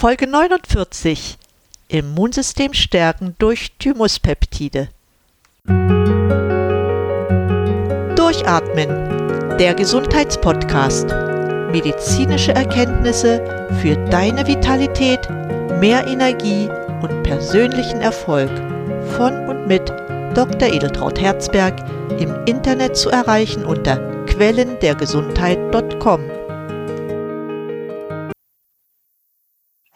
Folge 49 Immunsystem stärken durch Thymuspeptide. Durchatmen, der Gesundheitspodcast. Medizinische Erkenntnisse für deine Vitalität, mehr Energie und persönlichen Erfolg von und mit Dr. Edeltraut Herzberg im Internet zu erreichen unter quellendergesundheit.com.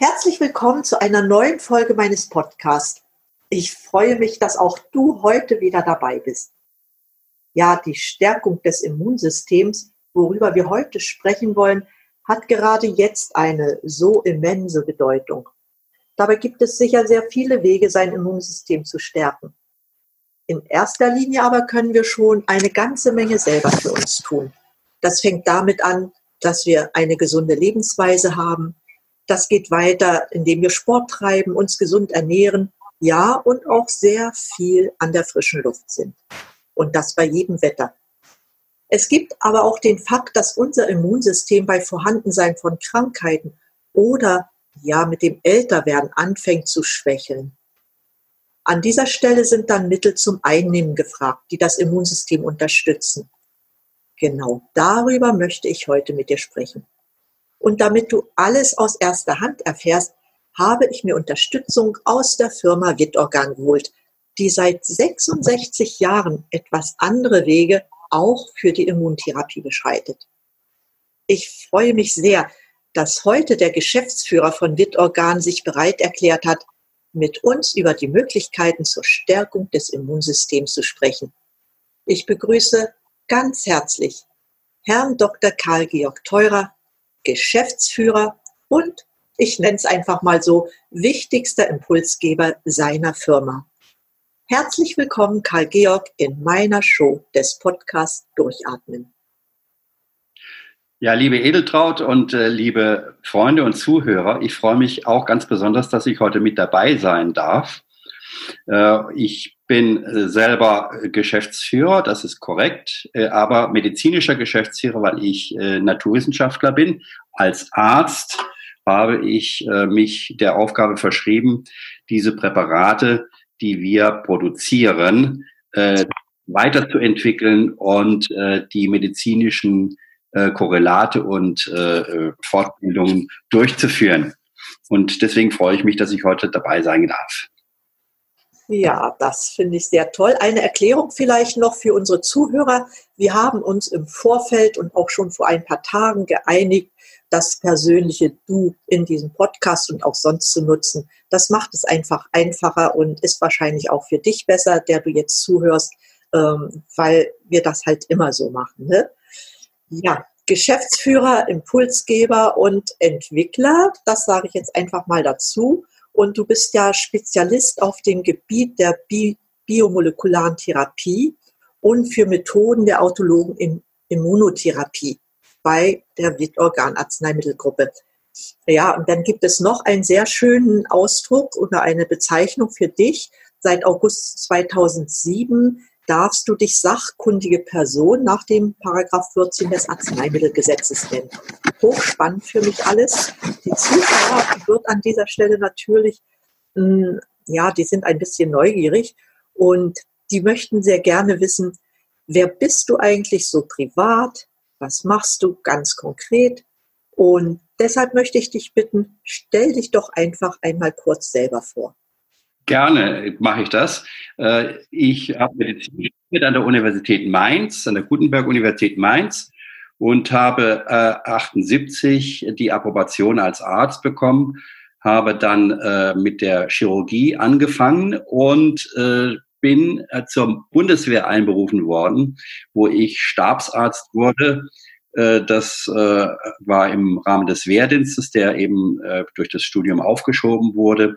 Herzlich willkommen zu einer neuen Folge meines Podcasts. Ich freue mich, dass auch du heute wieder dabei bist. Ja, die Stärkung des Immunsystems, worüber wir heute sprechen wollen, hat gerade jetzt eine so immense Bedeutung. Dabei gibt es sicher sehr viele Wege, sein Immunsystem zu stärken. In erster Linie aber können wir schon eine ganze Menge selber für uns tun. Das fängt damit an, dass wir eine gesunde Lebensweise haben, das geht weiter, indem wir Sport treiben, uns gesund ernähren, ja, und auch sehr viel an der frischen Luft sind. Und das bei jedem Wetter. Es gibt aber auch den Fakt, dass unser Immunsystem bei Vorhandensein von Krankheiten oder ja mit dem Älterwerden anfängt zu schwächeln. An dieser Stelle sind dann Mittel zum Einnehmen gefragt, die das Immunsystem unterstützen. Genau darüber möchte ich heute mit dir sprechen. Und damit du alles aus erster Hand erfährst, habe ich mir Unterstützung aus der Firma Wittorgan geholt, die seit 66 Jahren etwas andere Wege auch für die Immuntherapie beschreitet. Ich freue mich sehr, dass heute der Geschäftsführer von Wittorgan sich bereit erklärt hat, mit uns über die Möglichkeiten zur Stärkung des Immunsystems zu sprechen. Ich begrüße ganz herzlich Herrn Dr. Karl Georg Teurer, Geschäftsführer und ich nenne es einfach mal so, wichtigster Impulsgeber seiner Firma. Herzlich willkommen, Karl Georg, in meiner Show des Podcasts Durchatmen. Ja, liebe Edeltraut und äh, liebe Freunde und Zuhörer, ich freue mich auch ganz besonders, dass ich heute mit dabei sein darf. Äh, ich bin äh, selber Geschäftsführer, das ist korrekt, äh, aber medizinischer Geschäftsführer, weil ich Naturwissenschaftler bin. Als Arzt habe ich mich der Aufgabe verschrieben, diese Präparate, die wir produzieren, weiterzuentwickeln und die medizinischen Korrelate und Fortbildungen durchzuführen. Und deswegen freue ich mich, dass ich heute dabei sein darf. Ja, das finde ich sehr toll. Eine Erklärung vielleicht noch für unsere Zuhörer. Wir haben uns im Vorfeld und auch schon vor ein paar Tagen geeinigt, das persönliche Du in diesem Podcast und auch sonst zu nutzen. Das macht es einfach einfacher und ist wahrscheinlich auch für dich besser, der du jetzt zuhörst, ähm, weil wir das halt immer so machen. Ne? Ja, Geschäftsführer, Impulsgeber und Entwickler, das sage ich jetzt einfach mal dazu. Und du bist ja Spezialist auf dem Gebiet der Bi biomolekularen Therapie und für Methoden der autologen Immunotherapie bei der Wittorgan-Arzneimittelgruppe. Ja, und dann gibt es noch einen sehr schönen Ausdruck oder eine Bezeichnung für dich. Seit August 2007 darfst du dich sachkundige Person nach dem Paragraph 14 des Arzneimittelgesetzes nennen. Hochspannend für mich alles. Die Zuschauer wird an dieser Stelle natürlich, mh, hm, ja, die sind ein bisschen neugierig und die möchten sehr gerne wissen, wer bist du eigentlich so privat? Was machst du ganz konkret? Und deshalb möchte ich dich bitten, stell dich doch einfach einmal kurz selber vor. Gerne mache ich das. Äh, ich habe Medizin studiert an der Universität Mainz, an der Gutenberg-Universität Mainz und habe 78 die Approbation als Arzt bekommen, habe dann äh, mit der Chirurgie angefangen und äh, bin zur Bundeswehr einberufen worden, wo ich Stabsarzt wurde. Das war im Rahmen des Wehrdienstes, der eben durch das Studium aufgeschoben wurde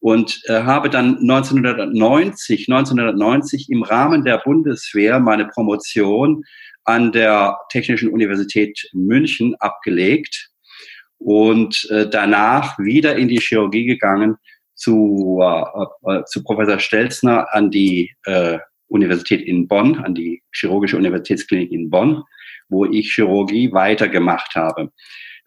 und äh, habe dann 1990, 1990 im Rahmen der Bundeswehr meine Promotion an der Technischen Universität München abgelegt und äh, danach wieder in die Chirurgie gegangen zu, äh, äh, zu Professor Stelzner an die äh, Universität in Bonn, an die Chirurgische Universitätsklinik in Bonn, wo ich Chirurgie weitergemacht habe.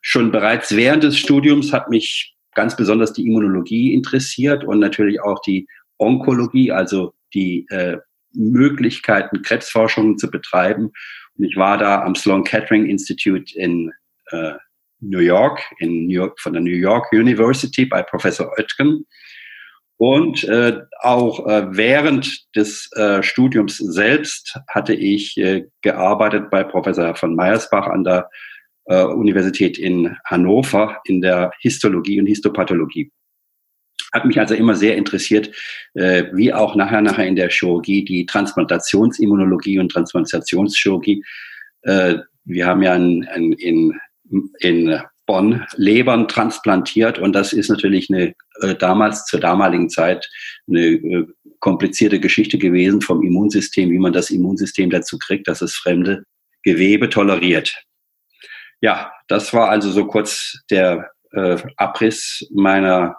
Schon bereits während des Studiums hat mich ganz besonders die Immunologie interessiert und natürlich auch die Onkologie, also die äh, Möglichkeiten, Krebsforschung zu betreiben. Und ich war da am Sloan Kettering Institute in äh, New York, in New York, von der New York University bei Professor Oetken. Und äh, auch äh, während des äh, Studiums selbst hatte ich äh, gearbeitet bei Professor von Meyersbach an der äh, Universität in Hannover in der Histologie und Histopathologie. Hat mich also immer sehr interessiert, äh, wie auch nachher nachher in der Chirurgie die Transplantationsimmunologie und Transplantationschirurgie. Äh, wir haben ja in, in, in Bonn Lebern transplantiert und das ist natürlich eine äh, damals zur damaligen Zeit eine äh, komplizierte Geschichte gewesen vom Immunsystem, wie man das Immunsystem dazu kriegt, dass es fremde Gewebe toleriert. Ja, das war also so kurz der äh, Abriss meiner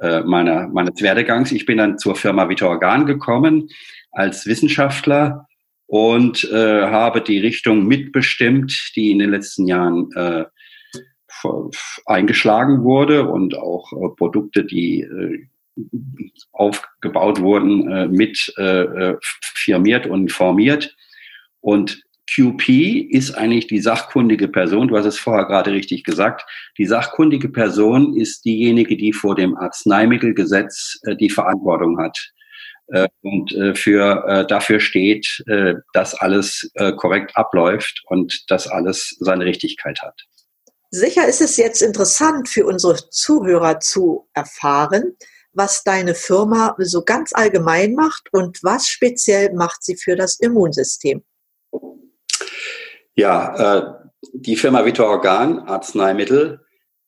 äh, meiner, meines Werdegangs. Ich bin dann zur Firma Vita Organ gekommen als Wissenschaftler und äh, habe die Richtung mitbestimmt, die in den letzten Jahren äh, eingeschlagen wurde und auch äh, Produkte, die äh, aufgebaut wurden, äh, mit äh, äh firmiert und formiert. Und QP ist eigentlich die sachkundige Person. Du hast es vorher gerade richtig gesagt. Die sachkundige Person ist diejenige, die vor dem Arzneimittelgesetz äh, die Verantwortung hat äh, und äh, für, äh, dafür steht, äh, dass alles äh, korrekt abläuft und dass alles seine Richtigkeit hat. Sicher ist es jetzt interessant für unsere Zuhörer zu erfahren, was deine Firma so ganz allgemein macht und was speziell macht sie für das Immunsystem. Ja, äh, die Firma Vitor Organ Arzneimittel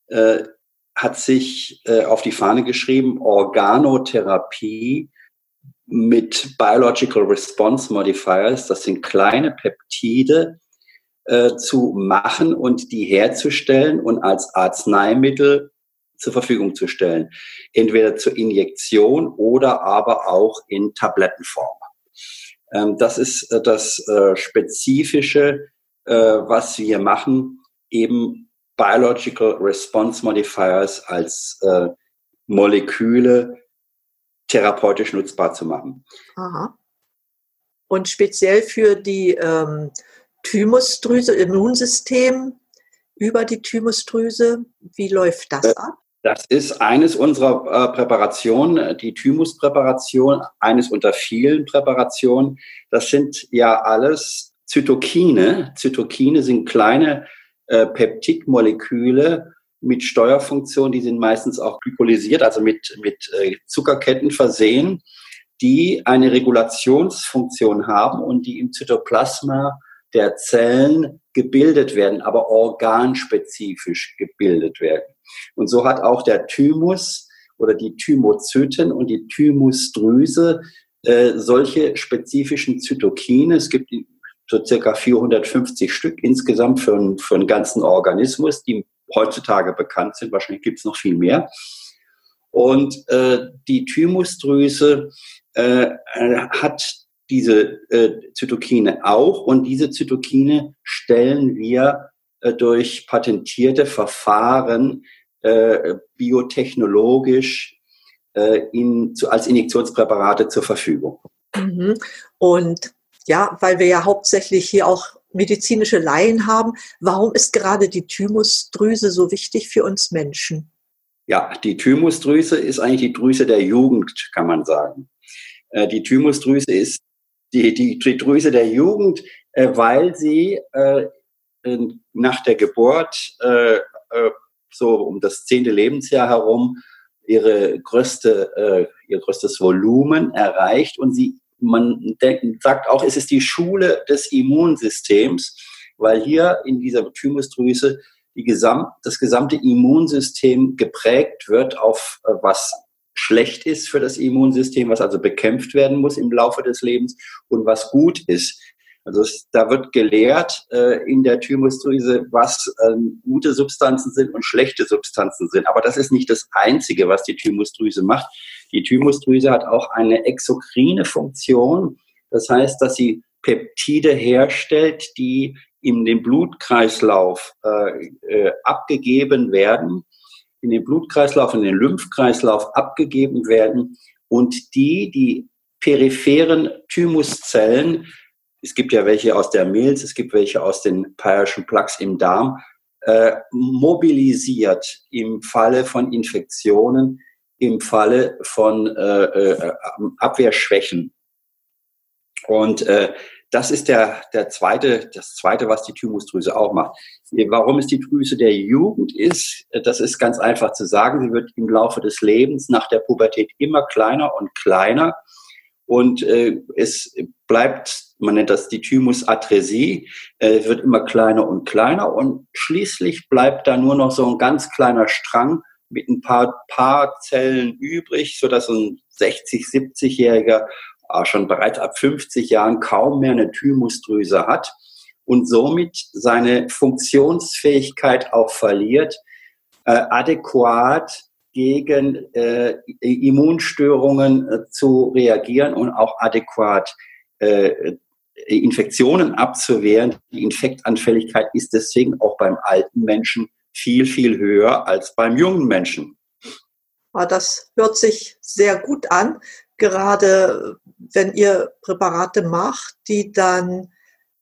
äh, hat sich äh, auf die Fahne geschrieben, Organotherapie mit Biological Response Modifiers, das sind kleine Peptide, äh, zu machen und die herzustellen und als Arzneimittel zur Verfügung zu stellen. Entweder zur Injektion oder aber auch in Tablettenform. Ähm, das ist äh, das äh, Spezifische äh, was wir machen, eben Biological Response Modifiers als äh, Moleküle therapeutisch nutzbar zu machen. Aha. Und speziell für die ähm, Thymusdrüse, Immunsystem über die Thymusdrüse, wie läuft das äh, ab? Das ist eines unserer äh, Präparationen, die Thymuspräparation, eines unter vielen Präparationen. Das sind ja alles Zytokine. Zytokine sind kleine äh, Peptidmoleküle mit Steuerfunktion, die sind meistens auch glykolysiert, also mit, mit äh, Zuckerketten versehen, die eine Regulationsfunktion haben und die im Zytoplasma der Zellen gebildet werden, aber organspezifisch gebildet werden. Und so hat auch der Thymus oder die Thymozyten und die Thymusdrüse äh, solche spezifischen Zytokine. Es gibt so circa 450 Stück insgesamt für, für einen ganzen Organismus, die heutzutage bekannt sind. Wahrscheinlich gibt es noch viel mehr. Und äh, die Thymusdrüse äh, hat diese äh, Zytokine auch und diese Zytokine stellen wir äh, durch patentierte Verfahren äh, biotechnologisch äh, in, zu, als Injektionspräparate zur Verfügung. Mhm. Und ja, weil wir ja hauptsächlich hier auch medizinische Laien haben. Warum ist gerade die Thymusdrüse so wichtig für uns Menschen? Ja, die Thymusdrüse ist eigentlich die Drüse der Jugend, kann man sagen. Äh, die Thymusdrüse ist die, die, die Drüse der Jugend, äh, weil sie äh, nach der Geburt so um das zehnte Lebensjahr herum ihre größte, ihr größtes Volumen erreicht und sie man sagt auch, es ist die Schule des Immunsystems, weil hier in dieser Thymusdrüse die Gesamt, das gesamte Immunsystem geprägt wird auf äh, was schlecht ist für das Immunsystem, was also bekämpft werden muss im Laufe des Lebens und was gut ist. Also es, da wird gelehrt äh, in der Thymusdrüse, was ähm, gute Substanzen sind und schlechte Substanzen sind. Aber das ist nicht das Einzige, was die Thymusdrüse macht. Die Thymusdrüse hat auch eine exokrine Funktion. Das heißt, dass sie Peptide herstellt, die in den Blutkreislauf äh, äh, abgegeben werden in den Blutkreislauf, in den Lymphkreislauf abgegeben werden und die, die peripheren Thymuszellen, es gibt ja welche aus der Milz, es gibt welche aus den Peyer'schen Plaques im Darm, äh, mobilisiert im Falle von Infektionen, im Falle von äh, äh, Abwehrschwächen. Und äh, das ist der, der zweite, das zweite, was die Thymusdrüse auch macht. Warum es die Drüse der Jugend ist, das ist ganz einfach zu sagen. Sie wird im Laufe des Lebens nach der Pubertät immer kleiner und kleiner. Und äh, es bleibt, man nennt das die Thymusatresie, äh, wird immer kleiner und kleiner. Und schließlich bleibt da nur noch so ein ganz kleiner Strang mit ein paar, paar Zellen übrig, sodass ein 60, 70-Jähriger schon bereits ab 50 Jahren kaum mehr eine Thymusdrüse hat und somit seine Funktionsfähigkeit auch verliert, äh, adäquat gegen äh, Immunstörungen äh, zu reagieren und auch adäquat äh, Infektionen abzuwehren. Die Infektanfälligkeit ist deswegen auch beim alten Menschen viel, viel höher als beim jungen Menschen. Ah, das hört sich sehr gut an gerade wenn ihr Präparate macht, die dann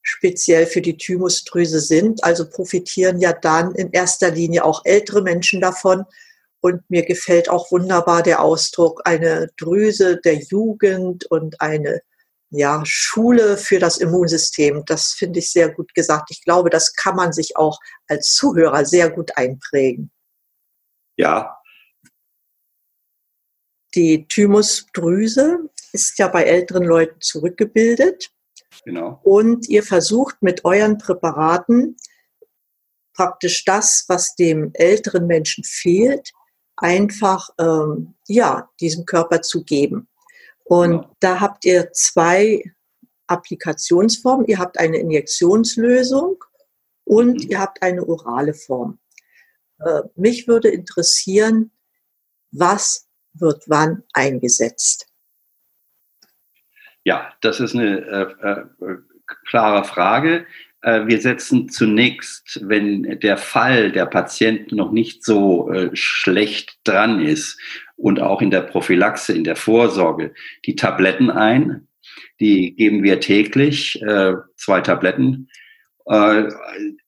speziell für die Thymusdrüse sind. Also profitieren ja dann in erster Linie auch ältere Menschen davon. Und mir gefällt auch wunderbar der Ausdruck, eine Drüse der Jugend und eine ja, Schule für das Immunsystem. Das finde ich sehr gut gesagt. Ich glaube, das kann man sich auch als Zuhörer sehr gut einprägen. Ja, die Thymusdrüse ist ja bei älteren Leuten zurückgebildet. Genau. Und ihr versucht mit euren Präparaten praktisch das, was dem älteren Menschen fehlt, einfach ähm, ja diesem Körper zu geben. Und genau. da habt ihr zwei Applikationsformen. Ihr habt eine Injektionslösung und mhm. ihr habt eine orale Form. Äh, mich würde interessieren, was wird wann eingesetzt? Ja, das ist eine äh, äh, klare Frage. Äh, wir setzen zunächst, wenn der Fall der Patient noch nicht so äh, schlecht dran ist und auch in der Prophylaxe, in der Vorsorge, die Tabletten ein. Die geben wir täglich, äh, zwei Tabletten. Äh,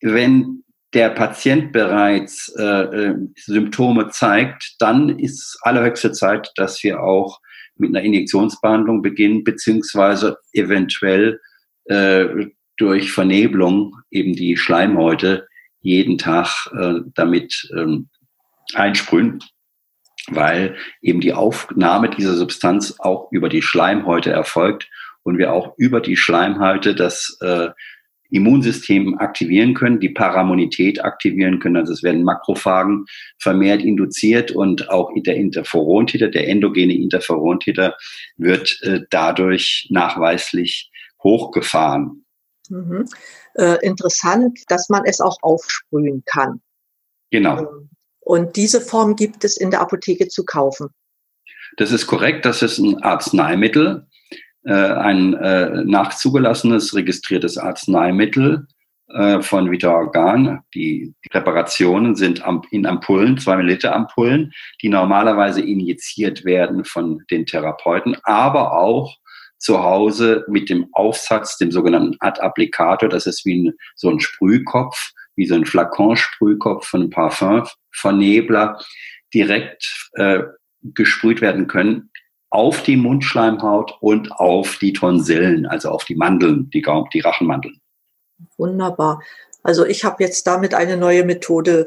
wenn der Patient bereits äh, äh, Symptome zeigt, dann ist allerhöchste Zeit, dass wir auch mit einer Injektionsbehandlung beginnen, beziehungsweise eventuell äh, durch Vernebelung eben die Schleimhäute jeden Tag äh, damit ähm, einsprühen, weil eben die Aufnahme dieser Substanz auch über die Schleimhäute erfolgt und wir auch über die Schleimhäute das äh, Immunsystem aktivieren können, die Paramonität aktivieren können. Also es werden Makrophagen vermehrt induziert und auch der Interferontäter, der endogene Interferontäter wird äh, dadurch nachweislich hochgefahren. Mhm. Äh, interessant, dass man es auch aufsprühen kann. Genau. Ähm, und diese Form gibt es in der Apotheke zu kaufen. Das ist korrekt. Das ist ein Arzneimittel. Äh, ein äh, nachzugelassenes, registriertes Arzneimittel äh, von Vita Organ. Die, Präparationen sind in Ampullen, zwei Milliliter Ampullen, die normalerweise injiziert werden von den Therapeuten, aber auch zu Hause mit dem Aufsatz, dem sogenannten Ad-Applikator. Das ist wie ein, so ein Sprühkopf, wie so ein Flakon-Sprühkopf von einem Parfum-Vernebler, direkt äh, gesprüht werden können auf die Mundschleimhaut und auf die Tonsillen, also auf die Mandeln, die, die Rachenmandeln. Wunderbar. Also ich habe jetzt damit eine neue Methode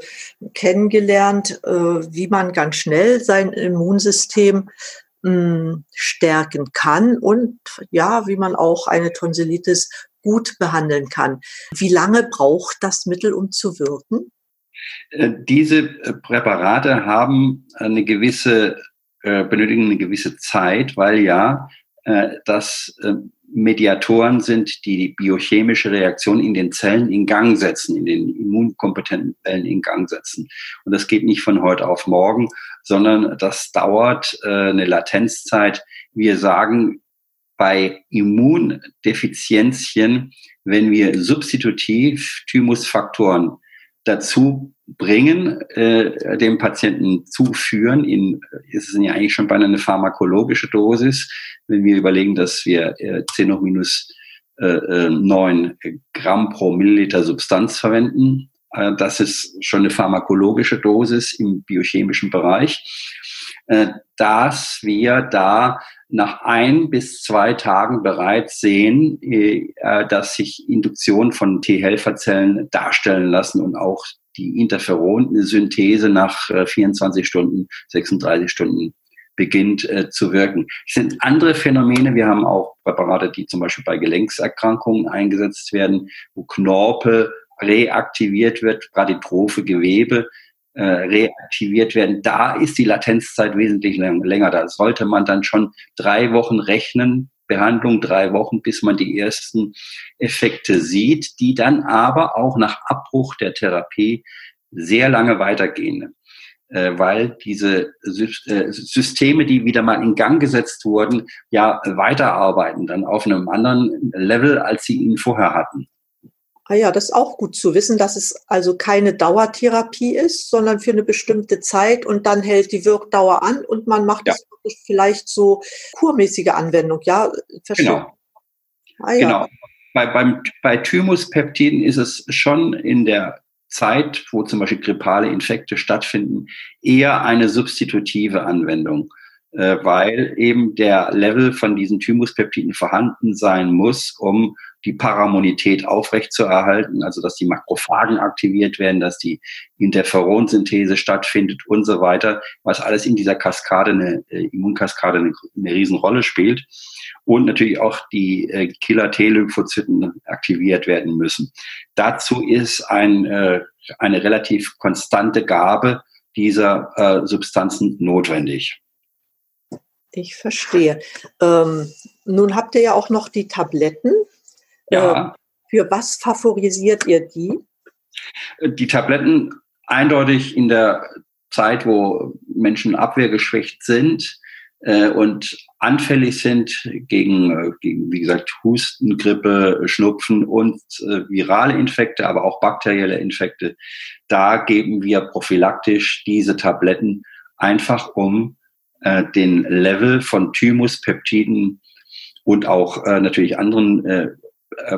kennengelernt, äh, wie man ganz schnell sein Immunsystem hm, stärken kann und ja, wie man auch eine Tonsillitis gut behandeln kann. Wie lange braucht das Mittel, um zu wirken? Äh, diese äh, Präparate haben eine gewisse äh, benötigen eine gewisse Zeit, weil ja das Mediatoren sind, die die biochemische Reaktion in den Zellen in Gang setzen, in den immunkompetenten Zellen in Gang setzen. Und das geht nicht von heute auf morgen, sondern das dauert eine Latenzzeit. Wir sagen bei Immundefizienzien, wenn wir substitutiv Thymusfaktoren dazu bringen, äh, dem Patienten zuführen. In, ist es ja eigentlich schon bei einer pharmakologische Dosis, wenn wir überlegen, dass wir äh, 10 hoch minus äh, 9 äh, Gramm pro Milliliter Substanz verwenden. Äh, das ist schon eine pharmakologische Dosis im biochemischen Bereich, dass wir da nach ein bis zwei Tagen bereits sehen, dass sich Induktionen von T-Helferzellen darstellen lassen und auch die Interferon-Synthese nach 24 Stunden, 36 Stunden beginnt äh, zu wirken. Es sind andere Phänomene. Wir haben auch Präparate, die zum Beispiel bei Gelenkserkrankungen eingesetzt werden, wo Knorpel reaktiviert wird, braditrophe Gewebe äh, reaktiviert werden. Da ist die Latenzzeit wesentlich länger. Da sollte man dann schon drei Wochen rechnen, Behandlung drei Wochen, bis man die ersten Effekte sieht, die dann aber auch nach Abbruch der Therapie sehr lange weitergehen äh, weil diese äh, Systeme, die wieder mal in Gang gesetzt wurden, ja weiterarbeiten, dann auf einem anderen Level, als sie ihn vorher hatten. Ah ja, das ist auch gut zu wissen, dass es also keine Dauertherapie ist, sondern für eine bestimmte Zeit und dann hält die Wirkdauer an und man macht ja. das vielleicht so kurmäßige Anwendung, ja? Verstehe. Genau. Ah, ja. Genau. Bei, beim, bei Thymuspeptiden ist es schon in der Zeit, wo zum Beispiel grippale Infekte stattfinden, eher eine substitutive Anwendung, äh, weil eben der Level von diesen Thymuspeptiden vorhanden sein muss, um die Paramonität aufrechtzuerhalten, also dass die Makrophagen aktiviert werden, dass die Interferonsynthese stattfindet und so weiter, was alles in dieser Kaskade, eine äh, Immunkaskade eine, eine Riesenrolle spielt und natürlich auch die äh, Killer-T-Lymphozyten aktiviert werden müssen. Dazu ist ein, äh, eine relativ konstante Gabe dieser äh, Substanzen notwendig. Ich verstehe. Ähm, nun habt ihr ja auch noch die Tabletten. Ja. Ähm, für was favorisiert ihr die? Die Tabletten eindeutig in der Zeit, wo Menschen abwehrgeschwächt sind, äh, und anfällig sind gegen, äh, gegen, wie gesagt, Husten, Grippe, Schnupfen und äh, virale Infekte, aber auch bakterielle Infekte. Da geben wir prophylaktisch diese Tabletten einfach um äh, den Level von Thymuspeptiden und auch äh, natürlich anderen äh,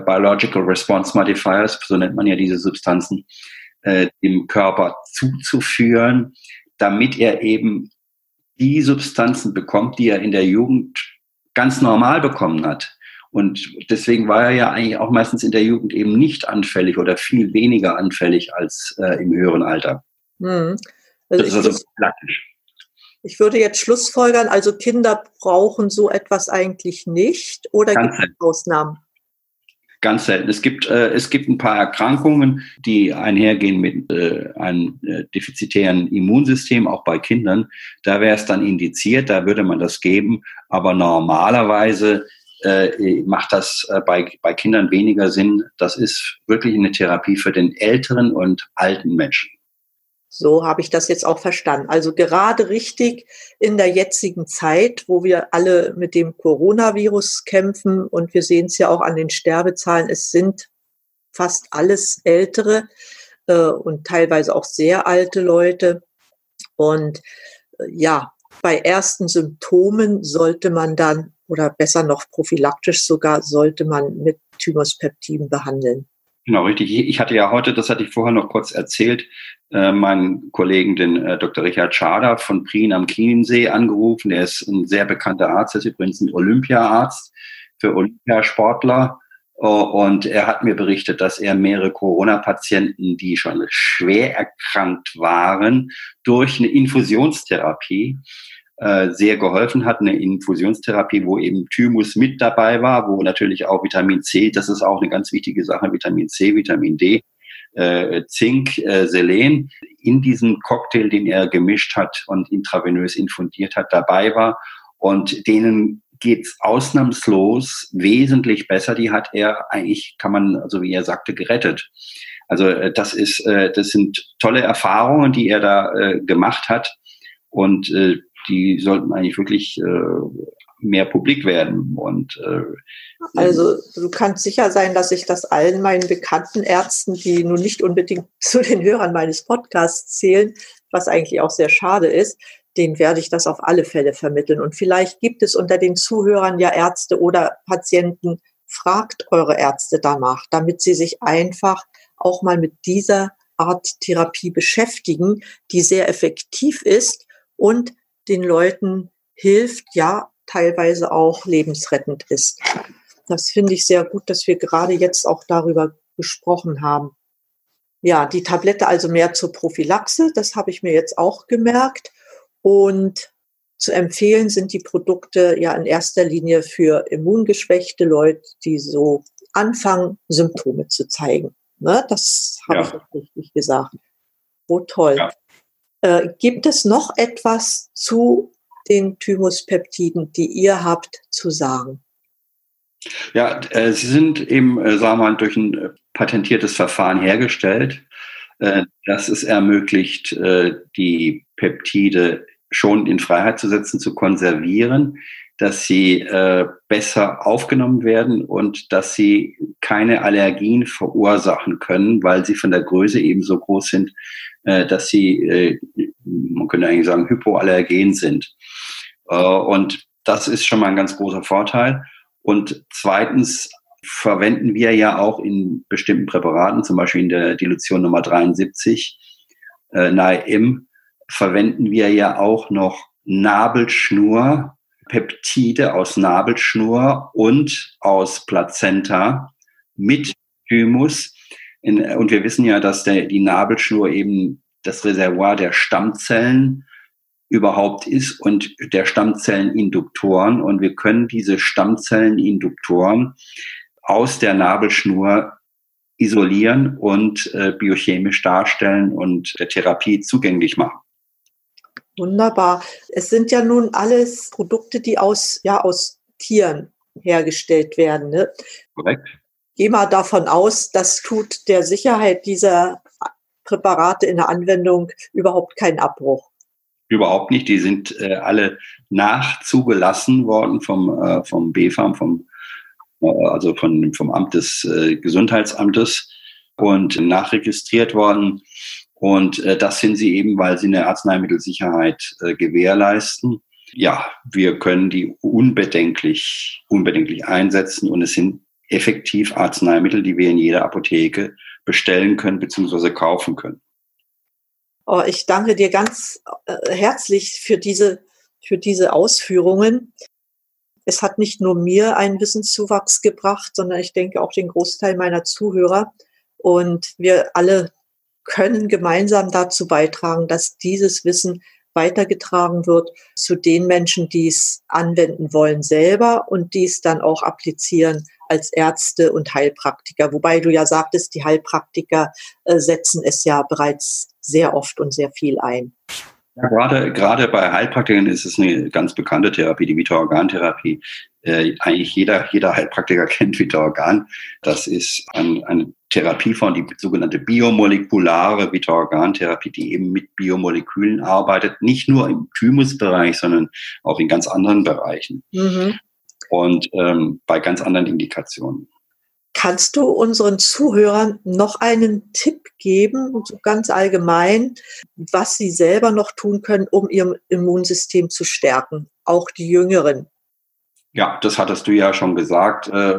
Biological Response Modifiers, so nennt man ja diese Substanzen, äh, dem Körper zuzuführen, damit er eben die Substanzen bekommt, die er in der Jugend ganz normal bekommen hat. Und deswegen war er ja eigentlich auch meistens in der Jugend eben nicht anfällig oder viel weniger anfällig als äh, im höheren Alter. Hm. Also das ist also praktisch. Ich würde jetzt schlussfolgern, also Kinder brauchen so etwas eigentlich nicht oder gibt es Ausnahmen? Ganz selten. Es gibt, äh, es gibt ein paar Erkrankungen, die einhergehen mit äh, einem äh, defizitären Immunsystem, auch bei Kindern. Da wäre es dann indiziert, da würde man das geben. Aber normalerweise äh, macht das äh, bei, bei Kindern weniger Sinn. Das ist wirklich eine Therapie für den älteren und alten Menschen. So habe ich das jetzt auch verstanden. Also gerade richtig in der jetzigen Zeit, wo wir alle mit dem Coronavirus kämpfen und wir sehen es ja auch an den Sterbezahlen, es sind fast alles ältere äh, und teilweise auch sehr alte Leute. Und äh, ja, bei ersten Symptomen sollte man dann, oder besser noch prophylaktisch sogar, sollte man mit Thymuspeptiden behandeln. Genau, richtig. Ich hatte ja heute, das hatte ich vorher noch kurz erzählt, äh, meinen Kollegen, den äh, Dr. Richard Schader von Prien am Chiemsee angerufen. Der ist ein sehr bekannter Arzt, ist übrigens ein Olympiaarzt für Olympiasportler. Uh, und er hat mir berichtet, dass er mehrere Corona-Patienten, die schon schwer erkrankt waren, durch eine Infusionstherapie äh, sehr geholfen hat, eine Infusionstherapie, wo eben Thymus mit dabei war, wo natürlich auch Vitamin C, das ist auch eine ganz wichtige Sache, Vitamin C, Vitamin D, äh, Zink, äh, Selen in diesem Cocktail, den er gemischt hat und intravenös infundiert hat, dabei war. Und denen geht's ausnahmslos wesentlich besser. Die hat er eigentlich, kann man, also wie er sagte, gerettet. Also äh, das ist, äh, das sind tolle Erfahrungen, die er da äh, gemacht hat. Und äh, die sollten eigentlich wirklich äh, mehr publik werden. Und äh, also du kannst sicher sein, dass ich das allen meinen bekannten Ärzten, die nun nicht unbedingt zu den Hörern meines Podcasts zählen, was eigentlich auch sehr schade ist, den werde ich das auf alle Fälle vermitteln. Und vielleicht gibt es unter den Zuhörern ja Ärzte oder Patienten, fragt eure Ärzte danach, damit sie sich einfach auch mal mit dieser Art Therapie beschäftigen, die sehr effektiv ist und den Leuten hilft, ja, teilweise auch lebensrettend ist. Das finde ich sehr gut, dass wir gerade jetzt auch darüber gesprochen haben. Ja, die Tablette also mehr zur Prophylaxe, das habe ich mir jetzt auch gemerkt. Und zu empfehlen sind die Produkte ja in erster Linie für immungeschwächte Leute, die so anfangen, Symptome zu zeigen. Ne? Das habe ja. ich auch richtig gesagt. Oh, toll. Ja. Äh, gibt es noch etwas zu den Thymuspeptiden, die ihr habt, zu sagen? Ja, äh, sie sind eben, äh, sagen wir mal, durch ein äh, patentiertes Verfahren hergestellt, äh, das es ermöglicht, äh, die Peptide schon in Freiheit zu setzen, zu konservieren, dass sie besser aufgenommen werden und dass sie keine Allergien verursachen können, weil sie von der Größe eben so groß sind, äh, dass sie, äh, man könnte eigentlich sagen, hypoallergen sind. Äh, und das ist schon mal ein ganz großer Vorteil. Und zweitens verwenden wir ja auch in bestimmten Präparaten, zum Beispiel in der Dilution Nummer 73, äh, im, verwenden wir ja auch noch Nabelschnur, Peptide aus Nabelschnur und aus Plazenta mit Thymus. In, und wir wissen ja, dass der, die Nabelschnur eben das Reservoir der Stammzellen überhaupt ist und der Stammzelleninduktoren. Und wir können diese Stammzelleninduktoren aus der Nabelschnur isolieren und äh, biochemisch darstellen und der Therapie zugänglich machen. Wunderbar. Es sind ja nun alles Produkte, die aus, ja, aus Tieren hergestellt werden. Ne? Korrekt. Geh mal davon aus, das tut der Sicherheit dieser Präparate in der Anwendung überhaupt keinen Abbruch. Überhaupt nicht. Die sind äh, alle nachzugelassen worden vom, äh, vom BfArM, vom, äh, also von, vom Amt des äh, Gesundheitsamtes und nachregistriert worden. Und äh, das sind sie eben, weil sie eine Arzneimittelsicherheit äh, gewährleisten. Ja, wir können die unbedenklich, unbedenklich einsetzen und es sind effektiv Arzneimittel, die wir in jeder Apotheke bestellen können bzw. kaufen können. Oh, ich danke dir ganz äh, herzlich für diese, für diese Ausführungen. Es hat nicht nur mir einen Wissenszuwachs gebracht, sondern ich denke auch den Großteil meiner Zuhörer. Und wir alle können gemeinsam dazu beitragen, dass dieses Wissen weitergetragen wird zu den Menschen, die es anwenden wollen selber und die es dann auch applizieren als Ärzte und Heilpraktiker. Wobei du ja sagtest, die Heilpraktiker äh, setzen es ja bereits sehr oft und sehr viel ein. Ja, gerade, gerade bei Heilpraktikern ist es eine ganz bekannte Therapie, die Vita-Organtherapie. Äh, eigentlich jeder, jeder Heilpraktiker kennt Vita-Organ. Das ist ein, eine Therapieform, die sogenannte biomolekulare Vita-Organtherapie, die eben mit Biomolekülen arbeitet, nicht nur im Thymusbereich, sondern auch in ganz anderen Bereichen. Mhm. Und ähm, bei ganz anderen Indikationen. Kannst du unseren Zuhörern noch einen Tipp geben, so ganz allgemein, was sie selber noch tun können, um ihr Immunsystem zu stärken, auch die Jüngeren? Ja, das hattest du ja schon gesagt. Äh,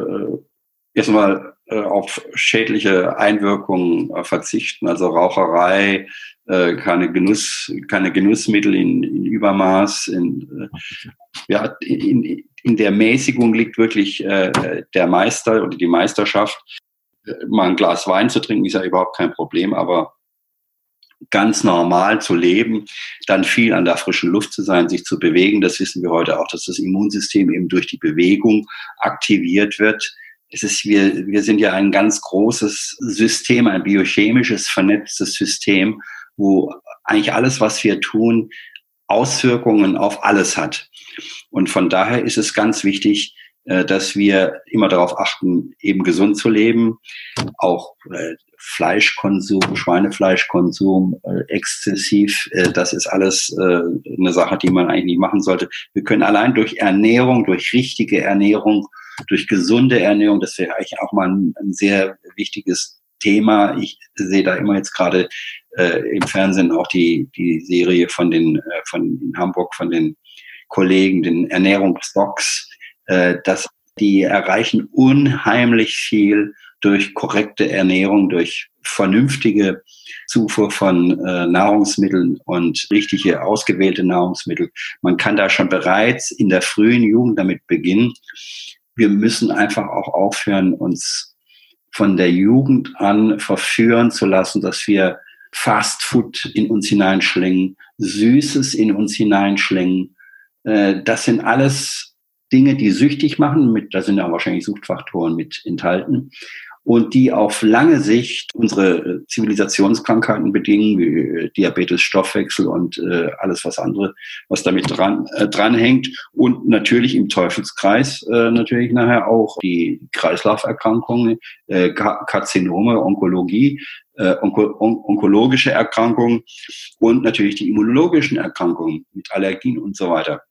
erstmal äh, auf schädliche Einwirkungen äh, verzichten, also Raucherei, äh, keine Genuss, keine Genussmittel in, in Übermaß. In, äh, ja, in, in der Mäßigung liegt wirklich äh, der Meister oder die Meisterschaft. Äh, mal ein Glas Wein zu trinken ist ja überhaupt kein Problem, aber ganz normal zu leben, dann viel an der frischen Luft zu sein, sich zu bewegen. Das wissen wir heute auch, dass das Immunsystem eben durch die Bewegung aktiviert wird. Es ist, wir, wir sind ja ein ganz großes System, ein biochemisches, vernetztes System, wo eigentlich alles, was wir tun, Auswirkungen auf alles hat. Und von daher ist es ganz wichtig, äh, dass wir immer darauf achten, eben gesund zu leben, auch äh, Fleischkonsum, Schweinefleischkonsum äh, exzessiv, das ist alles eine Sache, die man eigentlich nicht machen sollte. Wir können allein durch Ernährung, durch richtige Ernährung, durch gesunde Ernährung, das wäre eigentlich auch mal ein sehr wichtiges Thema. Ich sehe da immer jetzt gerade äh, im Fernsehen auch die, die Serie von den, äh, von in Hamburg, von den Kollegen, den Ernährungsdocs, äh, dass die erreichen unheimlich viel durch korrekte Ernährung, durch vernünftige Zufuhr von äh, Nahrungsmitteln und richtige ausgewählte Nahrungsmittel. Man kann da schon bereits in der frühen Jugend damit beginnen. Wir müssen einfach auch aufhören, uns von der Jugend an verführen zu lassen, dass wir Fast Food in uns hineinschlingen, Süßes in uns hineinschlingen. Äh, das sind alles Dinge, die süchtig machen, mit, da sind ja wahrscheinlich Suchtfaktoren mit enthalten und die auf lange Sicht unsere äh, Zivilisationskrankheiten bedingen, wie äh, Diabetes, Stoffwechsel und äh, alles was andere, was damit dran äh, dranhängt und natürlich im Teufelskreis äh, natürlich nachher auch die Kreislauferkrankungen, äh, Karzinome, Onkologie, äh, onko on onkologische Erkrankungen und natürlich die immunologischen Erkrankungen mit Allergien und so weiter.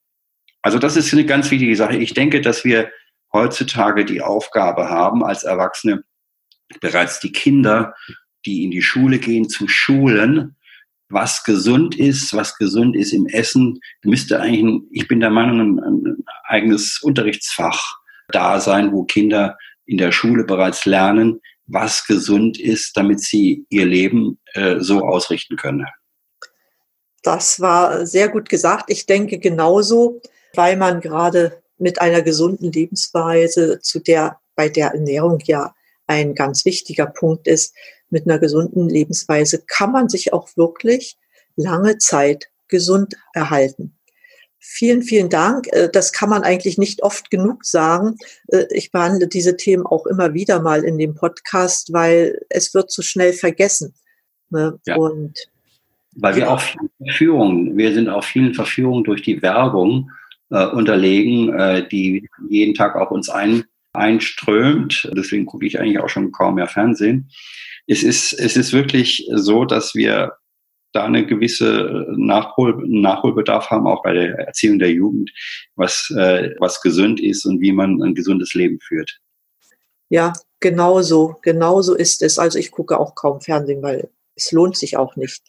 Also das ist eine ganz wichtige Sache. Ich denke, dass wir heutzutage die Aufgabe haben, als Erwachsene bereits die Kinder, die in die Schule gehen, zu schulen, was gesund ist, was gesund ist im Essen, müsste eigentlich, ich bin der Meinung, ein, ein eigenes Unterrichtsfach da sein, wo Kinder in der Schule bereits lernen, was gesund ist, damit sie ihr Leben äh, so ausrichten können. Das war sehr gut gesagt. Ich denke genauso, weil man gerade mit einer gesunden Lebensweise, zu der bei der Ernährung ja ein ganz wichtiger Punkt ist, mit einer gesunden Lebensweise kann man sich auch wirklich lange Zeit gesund erhalten. Vielen, vielen Dank. Äh, das kann man eigentlich nicht oft genug sagen. Äh, ich behandle diese Themen auch immer wieder mal in dem Podcast, weil es wird so schnell vergessen. Ne? Ja. Und weil wir auch vielen Verführungen, wir sind auch vielen Verführungen durch die Werbung äh, unterlegen, äh, die jeden Tag auf uns ein, einströmt. Deswegen gucke ich eigentlich auch schon kaum mehr Fernsehen. Es ist, es ist wirklich so, dass wir da eine gewisse Nachhol Nachholbedarf haben, auch bei der Erziehung der Jugend, was, äh, was gesund ist und wie man ein gesundes Leben führt. Ja, genau so, genau so ist es. Also ich gucke auch kaum Fernsehen, weil es lohnt sich auch nicht.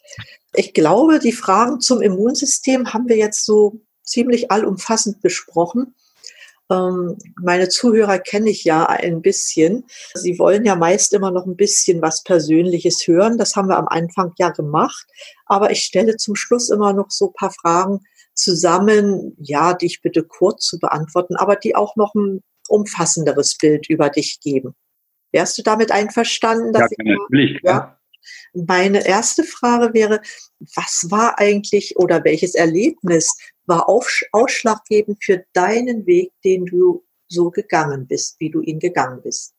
Ich glaube, die Fragen zum Immunsystem haben wir jetzt so ziemlich allumfassend besprochen. Ähm, meine Zuhörer kenne ich ja ein bisschen. Sie wollen ja meist immer noch ein bisschen was Persönliches hören. Das haben wir am Anfang ja gemacht. Aber ich stelle zum Schluss immer noch so ein paar Fragen zusammen, ja, die ich bitte kurz zu beantworten, aber die auch noch ein umfassenderes Bild über dich geben. Wärst du damit einverstanden? Dass ja, ich, natürlich. Ja. Meine erste Frage wäre, was war eigentlich oder welches Erlebnis war ausschlaggebend für deinen Weg, den du so gegangen bist, wie du ihn gegangen bist?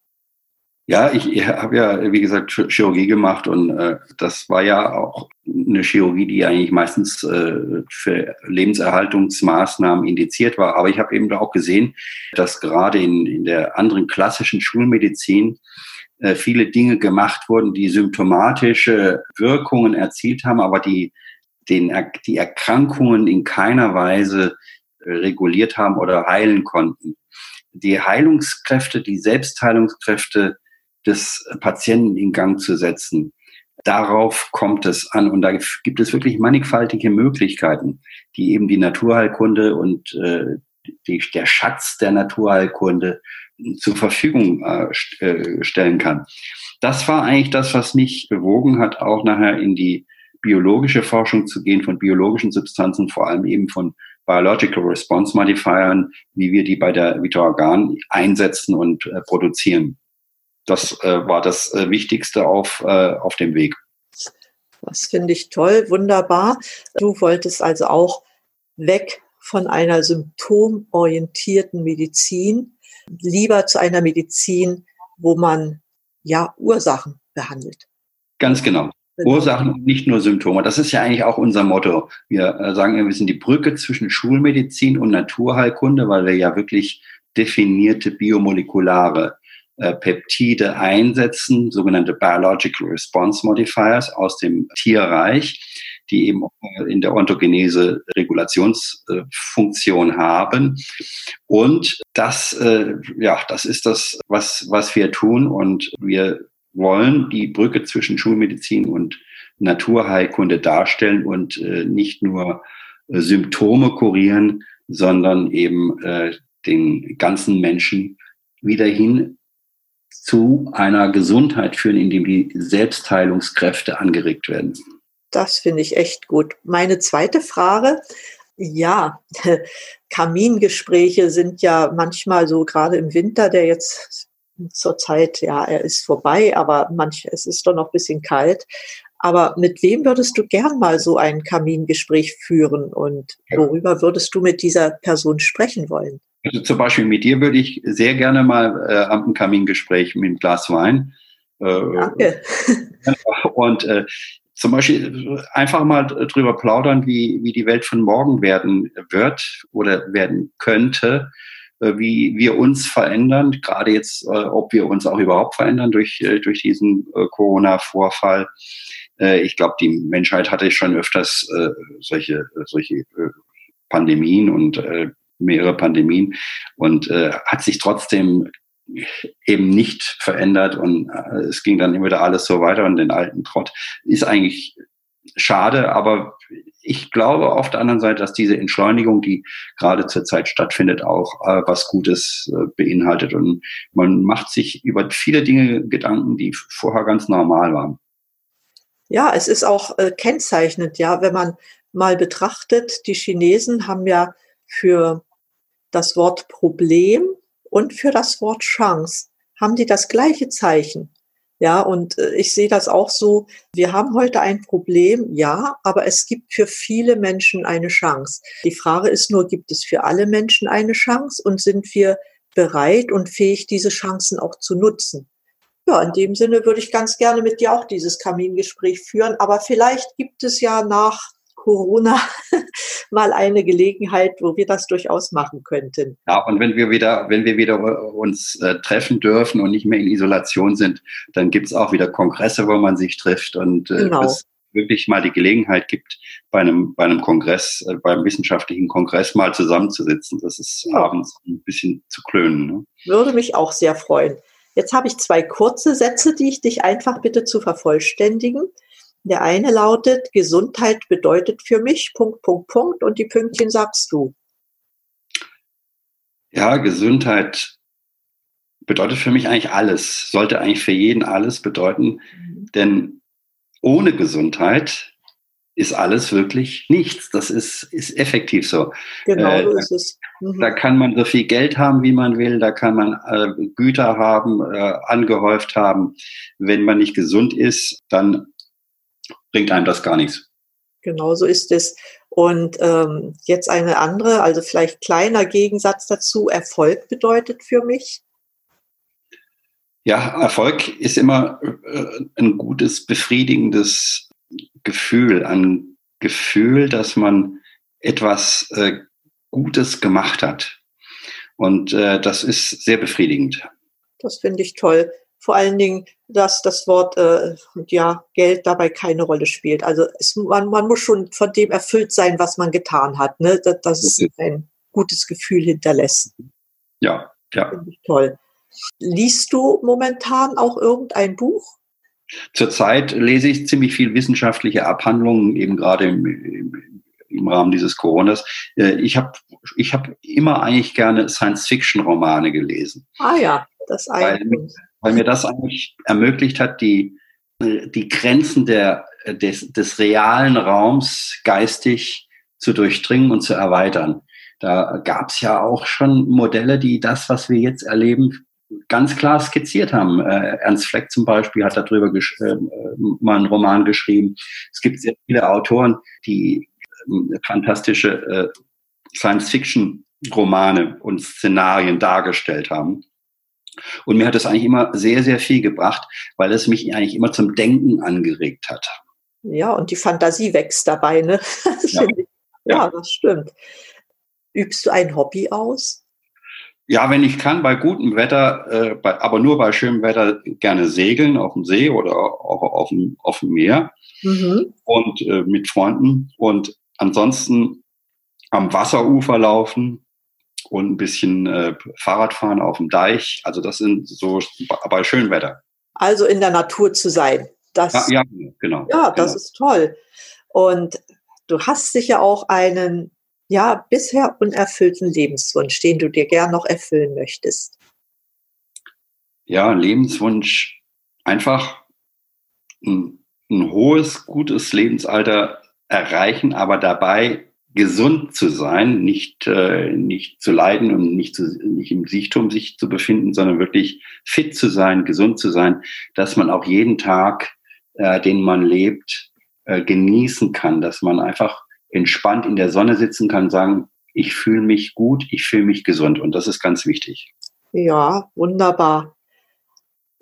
Ja, ich, ich habe ja, wie gesagt, Chirurgie gemacht und äh, das war ja auch eine Chirurgie, die eigentlich meistens äh, für Lebenserhaltungsmaßnahmen indiziert war. Aber ich habe eben auch gesehen, dass gerade in, in der anderen klassischen Schulmedizin äh, viele Dinge gemacht wurden, die symptomatische Wirkungen erzielt haben, aber die den, die Erkrankungen in keiner Weise äh, reguliert haben oder heilen konnten. Die Heilungskräfte, die Selbstheilungskräfte des Patienten in Gang zu setzen, darauf kommt es an. Und da gibt es wirklich mannigfaltige Möglichkeiten, die eben die Naturheilkunde und äh, die, der Schatz der Naturheilkunde zur Verfügung äh, äh, stellen kann. Das war eigentlich das, was mich bewogen hat, auch nachher in die biologische Forschung zu gehen, von biologischen Substanzen, vor allem eben von Biological Response Modifiern, wie wir die bei der Vita Organ einsetzen und äh, produzieren. Das äh, war das äh, Wichtigste auf, äh, auf dem Weg. Das finde ich toll, wunderbar. Du wolltest also auch weg von einer symptomorientierten Medizin, lieber zu einer Medizin, wo man ja Ursachen behandelt. Ganz genau. Ursachen und nicht nur Symptome. Das ist ja eigentlich auch unser Motto. Wir äh, sagen, wir sind die Brücke zwischen Schulmedizin und Naturheilkunde, weil wir ja wirklich definierte biomolekulare äh, Peptide einsetzen, sogenannte Biological Response Modifiers aus dem Tierreich, die eben in der Ontogenese Regulationsfunktion haben. Und das, äh, ja, das ist das, was, was wir tun. Und wir wollen die Brücke zwischen Schulmedizin und Naturheilkunde darstellen und äh, nicht nur Symptome kurieren, sondern eben den ganzen Menschen wieder hin zu einer Gesundheit führen, indem die Selbstheilungskräfte angeregt werden. Das finde ich echt gut. Meine zweite Frage, ja, Kamingespräche sind ja manchmal so, gerade im Winter, der jetzt zurzeit, ja, er ist vorbei, aber manch, es ist doch noch ein bisschen kalt. Aber mit wem würdest du gern mal so ein Kamingespräch führen und worüber würdest du mit dieser Person sprechen wollen? Also zum Beispiel mit dir würde ich sehr gerne mal äh, am Kamingespräch mit einem Glas Wein. Äh, Danke. Und äh, zum Beispiel einfach mal drüber plaudern, wie, wie die Welt von morgen werden wird oder werden könnte, wie wir uns verändern, gerade jetzt, äh, ob wir uns auch überhaupt verändern durch, äh, durch diesen Corona-Vorfall. Ich glaube, die Menschheit hatte schon öfters solche, solche Pandemien und mehrere Pandemien und äh, hat sich trotzdem eben nicht verändert und äh, es ging dann immer wieder alles so weiter und den alten Trott ist eigentlich schade, aber ich glaube auf der anderen Seite, dass diese Entschleunigung, die gerade zurzeit stattfindet, auch äh, was Gutes äh, beinhaltet und man macht sich über viele Dinge Gedanken, die vorher ganz normal waren. Ja, es ist auch äh, kennzeichnend, ja, wenn man mal betrachtet, die Chinesen haben ja für das Wort Problem und für das Wort Chance haben die das gleiche Zeichen. Ja, und äh, ich sehe das auch so. Wir haben heute ein Problem, ja, aber es gibt für viele Menschen eine Chance. Die Frage ist nur, gibt es für alle Menschen eine Chance und sind wir bereit und fähig, diese Chancen auch zu nutzen? Ja, in dem Sinne würde ich ganz gerne mit dir auch dieses Kamingespräch führen, aber vielleicht gibt es ja nach Corona mal eine Gelegenheit, wo wir das durchaus machen könnten. Ja, und wenn wir wieder, wenn wir wieder uns äh, treffen dürfen und nicht mehr in Isolation sind, dann gibt es auch wieder Kongresse, wo man sich trifft und äh, genau. es wirklich mal die Gelegenheit gibt, bei einem, bei einem Kongress, äh, beim wissenschaftlichen Kongress mal zusammenzusitzen. Das ist ja. abends ein bisschen zu klönen. Ne? Würde mich auch sehr freuen. Jetzt habe ich zwei kurze Sätze, die ich dich einfach bitte zu vervollständigen. Der eine lautet, Gesundheit bedeutet für mich, Punkt, Punkt, Punkt, und die Pünktchen sagst du. Ja, Gesundheit bedeutet für mich eigentlich alles, sollte eigentlich für jeden alles bedeuten, mhm. denn ohne Gesundheit ist alles wirklich nichts. Das ist, ist effektiv so. Genau, äh, so ist es. Mhm. Da kann man so viel Geld haben, wie man will, da kann man äh, Güter haben, äh, angehäuft haben. Wenn man nicht gesund ist, dann bringt einem das gar nichts. Genau so ist es. Und ähm, jetzt eine andere, also vielleicht kleiner Gegensatz dazu, Erfolg bedeutet für mich? Ja, Erfolg ist immer äh, ein gutes, befriedigendes Gefühl, ein Gefühl, dass man etwas äh, Gutes gemacht hat. Und äh, das ist sehr befriedigend. Das finde ich toll vor allen Dingen, dass das Wort äh, ja Geld dabei keine Rolle spielt. Also es, man, man muss schon von dem erfüllt sein, was man getan hat, ne? dass, dass es ein gutes Gefühl hinterlässt. Ja, ja. Finde ich toll. Liest du momentan auch irgendein Buch? Zurzeit lese ich ziemlich viel wissenschaftliche Abhandlungen, eben gerade im, im, im Rahmen dieses Coronas. Äh, ich habe ich hab immer eigentlich gerne Science-Fiction-Romane gelesen. Ah ja, das eigentlich weil mir das eigentlich ermöglicht hat, die, die Grenzen der, des, des realen Raums geistig zu durchdringen und zu erweitern. Da gab es ja auch schon Modelle, die das, was wir jetzt erleben, ganz klar skizziert haben. Äh, Ernst Fleck zum Beispiel hat darüber äh, mal einen Roman geschrieben. Es gibt sehr viele Autoren, die äh, fantastische Science-Fiction-Romane und Szenarien dargestellt haben. Und mir hat das eigentlich immer sehr, sehr viel gebracht, weil es mich eigentlich immer zum Denken angeregt hat. Ja, und die Fantasie wächst dabei, ne? Das ja. ja, das stimmt. Übst du ein Hobby aus? Ja, wenn ich kann, bei gutem Wetter, äh, bei, aber nur bei schönem Wetter gerne segeln auf dem See oder auch auf dem, auf dem Meer mhm. und äh, mit Freunden und ansonsten am Wasserufer laufen und ein bisschen äh, Fahrrad fahren auf dem Deich. Also das sind so bei schönem Wetter. Also in der Natur zu sein. Das, ja, ja genau. Ja, das genau. ist toll. Und du hast sicher auch einen ja, bisher unerfüllten Lebenswunsch, den du dir gern noch erfüllen möchtest? Ja, Lebenswunsch, einfach ein, ein hohes, gutes Lebensalter erreichen, aber dabei gesund zu sein, nicht, äh, nicht zu leiden und nicht, zu, nicht im Siechtum sich zu befinden, sondern wirklich fit zu sein, gesund zu sein, dass man auch jeden Tag, äh, den man lebt, äh, genießen kann, dass man einfach entspannt in der Sonne sitzen kann, sagen, ich fühle mich gut, ich fühle mich gesund. Und das ist ganz wichtig. Ja, wunderbar.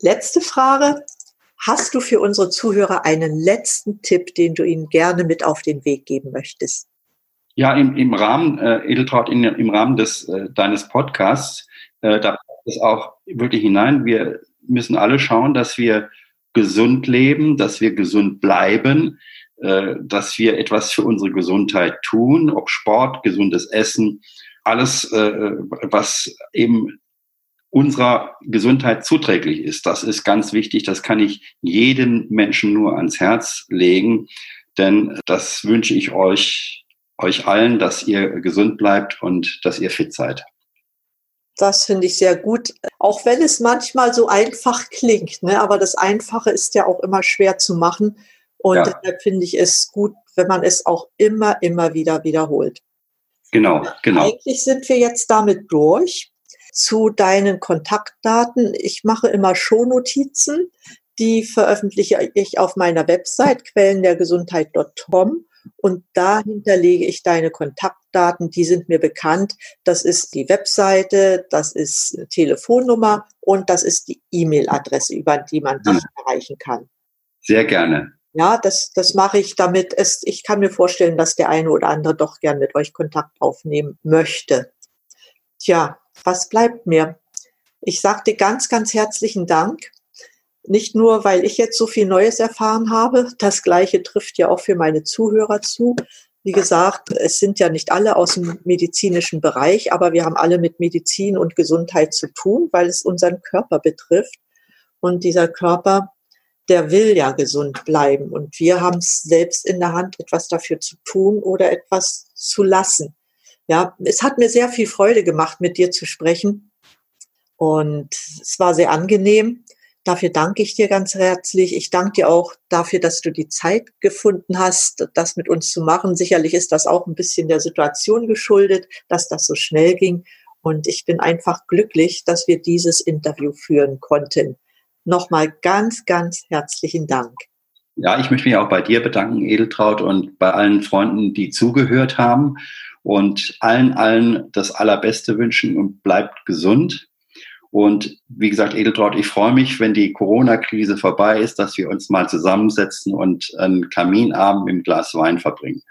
Letzte Frage. Hast du für unsere Zuhörer einen letzten Tipp, den du ihnen gerne mit auf den Weg geben möchtest? Ja, im, im Rahmen, äh, Edeltraut, in, im Rahmen des, äh, deines Podcasts, äh, da passt es auch wirklich hinein. Wir müssen alle schauen, dass wir gesund leben, dass wir gesund bleiben, äh, dass wir etwas für unsere Gesundheit tun, ob Sport, gesundes Essen, alles, äh, was eben unserer Gesundheit zuträglich ist. Das ist ganz wichtig. Das kann ich jedem Menschen nur ans Herz legen, denn das wünsche ich euch, euch allen, dass ihr gesund bleibt und dass ihr fit seid. Das finde ich sehr gut, auch wenn es manchmal so einfach klingt. Ne? Aber das Einfache ist ja auch immer schwer zu machen. Und ja. deshalb finde ich es gut, wenn man es auch immer, immer wieder wiederholt. Genau, genau. Eigentlich sind wir jetzt damit durch zu deinen Kontaktdaten. Ich mache immer Shownotizen, die veröffentliche ich auf meiner Website quellendergesundheit.com und da hinterlege ich deine Kontaktdaten, die sind mir bekannt. Das ist die Webseite, das ist eine Telefonnummer und das ist die E-Mail-Adresse, über die man dich erreichen kann. Sehr gerne. Ja, das, das mache ich damit. Es, ich kann mir vorstellen, dass der eine oder andere doch gern mit euch Kontakt aufnehmen möchte. Tja, was bleibt mir? Ich sagte ganz, ganz herzlichen Dank. Nicht nur, weil ich jetzt so viel Neues erfahren habe. Das Gleiche trifft ja auch für meine Zuhörer zu. Wie gesagt, es sind ja nicht alle aus dem medizinischen Bereich, aber wir haben alle mit Medizin und Gesundheit zu tun, weil es unseren Körper betrifft. Und dieser Körper der will ja gesund bleiben. Und wir haben es selbst in der Hand, etwas dafür zu tun oder etwas zu lassen. Ja, es hat mir sehr viel Freude gemacht, mit dir zu sprechen. Und es war sehr angenehm. Dafür danke ich dir ganz herzlich. Ich danke dir auch dafür, dass du die Zeit gefunden hast, das mit uns zu machen. Sicherlich ist das auch ein bisschen der Situation geschuldet, dass das so schnell ging. Und ich bin einfach glücklich, dass wir dieses Interview führen konnten nochmal ganz, ganz herzlichen Dank. Ja, ich möchte mich auch bei dir bedanken, Edeltraut, und bei allen Freunden, die zugehört haben und allen, allen das Allerbeste wünschen und bleibt gesund. Und wie gesagt, Edeltraut, ich freue mich, wenn die Corona-Krise vorbei ist, dass wir uns mal zusammensetzen und einen Kaminabend im Glas Wein verbringen.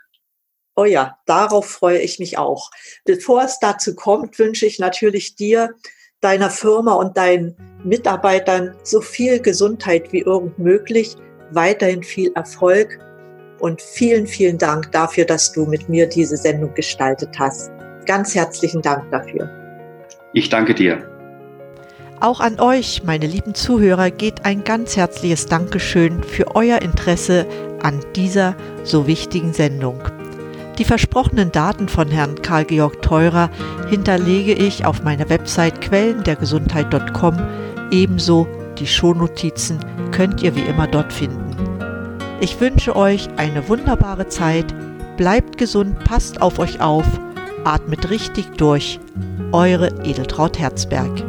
Oh ja, darauf freue ich mich auch. Bevor es dazu kommt, wünsche ich natürlich dir deiner Firma und deinen Mitarbeitern so viel Gesundheit wie irgend möglich, weiterhin viel Erfolg und vielen, vielen Dank dafür, dass du mit mir diese Sendung gestaltet hast. Ganz herzlichen Dank dafür. Ich danke dir. Auch an euch, meine lieben Zuhörer, geht ein ganz herzliches Dankeschön für euer Interesse an dieser so wichtigen Sendung. Die versprochenen Daten von Herrn Karl-Georg Teurer hinterlege ich auf meiner Website quellendergesundheit.com. Ebenso die Shownotizen könnt ihr wie immer dort finden. Ich wünsche euch eine wunderbare Zeit. Bleibt gesund, passt auf euch auf, atmet richtig durch. Eure Edeltraut Herzberg.